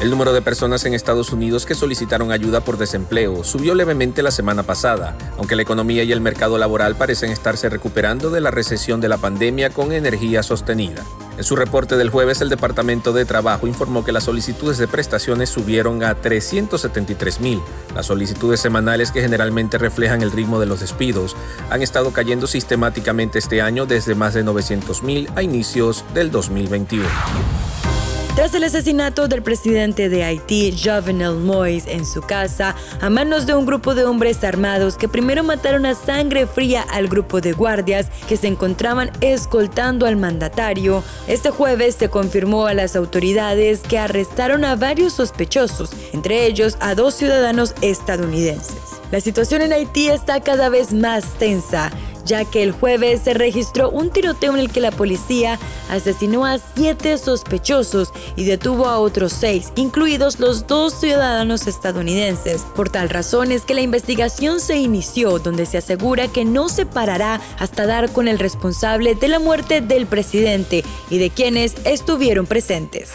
El número de personas en Estados Unidos que solicitaron ayuda por desempleo subió levemente la semana pasada, aunque la economía y el mercado laboral parecen estarse recuperando de la recesión de la pandemia con energía sostenida. En su reporte del jueves, el Departamento de Trabajo informó que las solicitudes de prestaciones subieron a 373 mil. Las solicitudes semanales que generalmente reflejan el ritmo de los despidos han estado cayendo sistemáticamente este año desde más de 900 mil a inicios del 2021. Tras el asesinato del presidente de Haití, Jovenel Moïse, en su casa, a manos de un grupo de hombres armados que primero mataron a sangre fría al grupo de guardias que se encontraban escoltando al mandatario, este jueves se confirmó a las autoridades que arrestaron a varios sospechosos, entre ellos a dos ciudadanos estadounidenses. La situación en Haití está cada vez más tensa ya que el jueves se registró un tiroteo en el que la policía asesinó a siete sospechosos y detuvo a otros seis, incluidos los dos ciudadanos estadounidenses. Por tal razón es que la investigación se inició, donde se asegura que no se parará hasta dar con el responsable de la muerte del presidente y de quienes estuvieron presentes.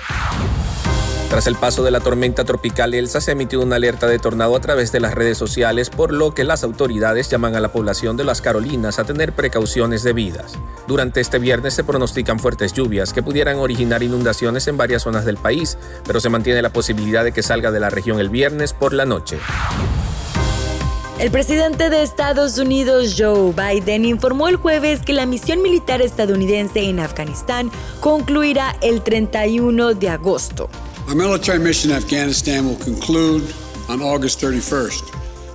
Tras el paso de la tormenta tropical Elsa se emitió una alerta de tornado a través de las redes sociales, por lo que las autoridades llaman a la población de las Carolinas a tener precauciones debidas. Durante este viernes se pronostican fuertes lluvias que pudieran originar inundaciones en varias zonas del país, pero se mantiene la posibilidad de que salga de la región el viernes por la noche. El presidente de Estados Unidos, Joe Biden, informó el jueves que la misión militar estadounidense en Afganistán concluirá el 31 de agosto. Our military mission in Afghanistan will conclude on August 31st.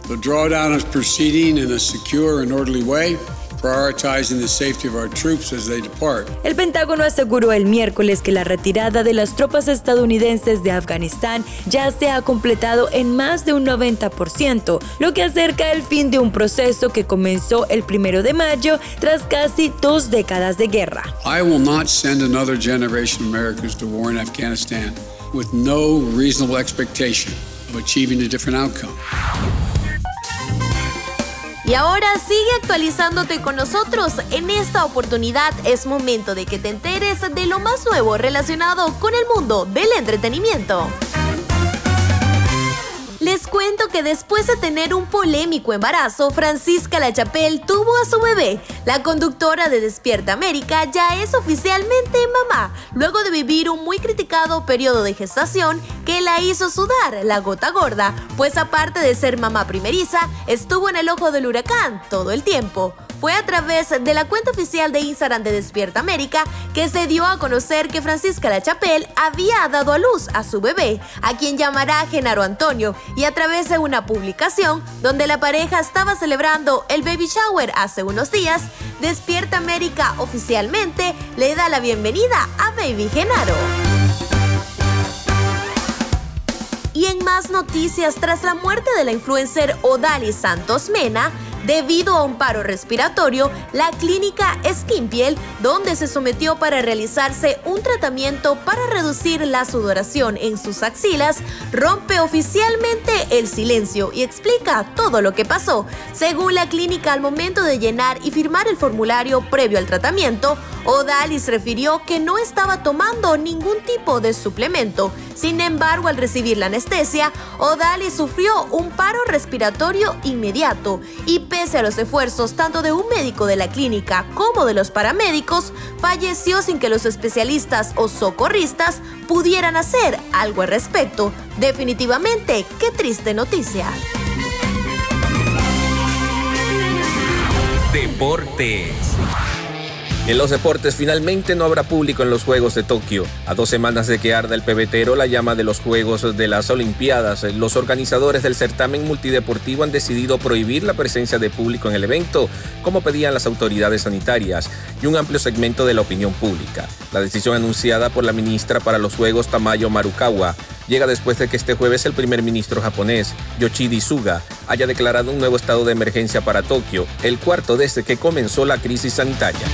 The drawdown is proceeding in a secure and orderly way. Prioritizing the safety of our troops as they depart. El Pentágono aseguró el miércoles que la retirada de las tropas estadounidenses de Afganistán ya se ha completado en más de un 90%, lo que acerca el fin de un proceso que comenzó el primero de mayo tras casi dos décadas de guerra. I will not send another generation of Americans to war in Afghanistan with no reasonable expectation of achieving a different outcome. Y ahora sigue actualizándote con nosotros. En esta oportunidad es momento de que te enteres de lo más nuevo relacionado con el mundo del entretenimiento. Les cuento que después de tener un polémico embarazo, Francisca Lachapelle tuvo a su bebé. La conductora de Despierta América ya es oficialmente mamá, luego de vivir un muy criticado periodo de gestación que la hizo sudar la gota gorda, pues aparte de ser mamá primeriza, estuvo en el ojo del huracán todo el tiempo fue a través de la cuenta oficial de Instagram de Despierta América que se dio a conocer que Francisca La Chapelle había dado a luz a su bebé, a quien llamará Genaro Antonio, y a través de una publicación donde la pareja estaba celebrando el baby shower hace unos días, Despierta América oficialmente le da la bienvenida a Baby Genaro. Y en más noticias, tras la muerte de la influencer Odali Santos Mena, debido a un paro respiratorio, la clínica Skinpiel, donde se sometió para realizarse un tratamiento para reducir la sudoración en sus axilas, rompe oficialmente el silencio y explica todo lo que pasó. Según la clínica, al momento de llenar y firmar el formulario previo al tratamiento, Odalis refirió que no estaba tomando ningún tipo de suplemento. Sin embargo, al recibir la anestesia, Odalis sufrió un paro respiratorio inmediato y pese a los esfuerzos tanto de un médico de la clínica como de los paramédicos, falleció sin que los especialistas o socorristas pudieran hacer algo al respecto. Definitivamente, qué triste noticia. Deportes. En los deportes finalmente no habrá público en los Juegos de Tokio. A dos semanas de que arda el pebetero la llama de los Juegos de las Olimpiadas, los organizadores del certamen multideportivo han decidido prohibir la presencia de público en el evento, como pedían las autoridades sanitarias y un amplio segmento de la opinión pública. La decisión anunciada por la ministra para los Juegos Tamayo Marukawa llega después de que este jueves el primer ministro japonés, Yoshidi Suga, haya declarado un nuevo estado de emergencia para Tokio, el cuarto desde que comenzó la crisis sanitaria.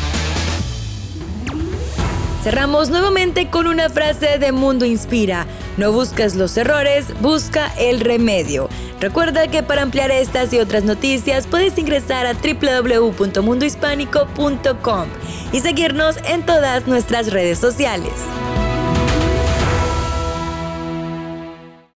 Cerramos nuevamente con una frase de Mundo Inspira. No buscas los errores, busca el remedio. Recuerda que para ampliar estas y otras noticias puedes ingresar a www.mundohispánico.com y seguirnos en todas nuestras redes sociales.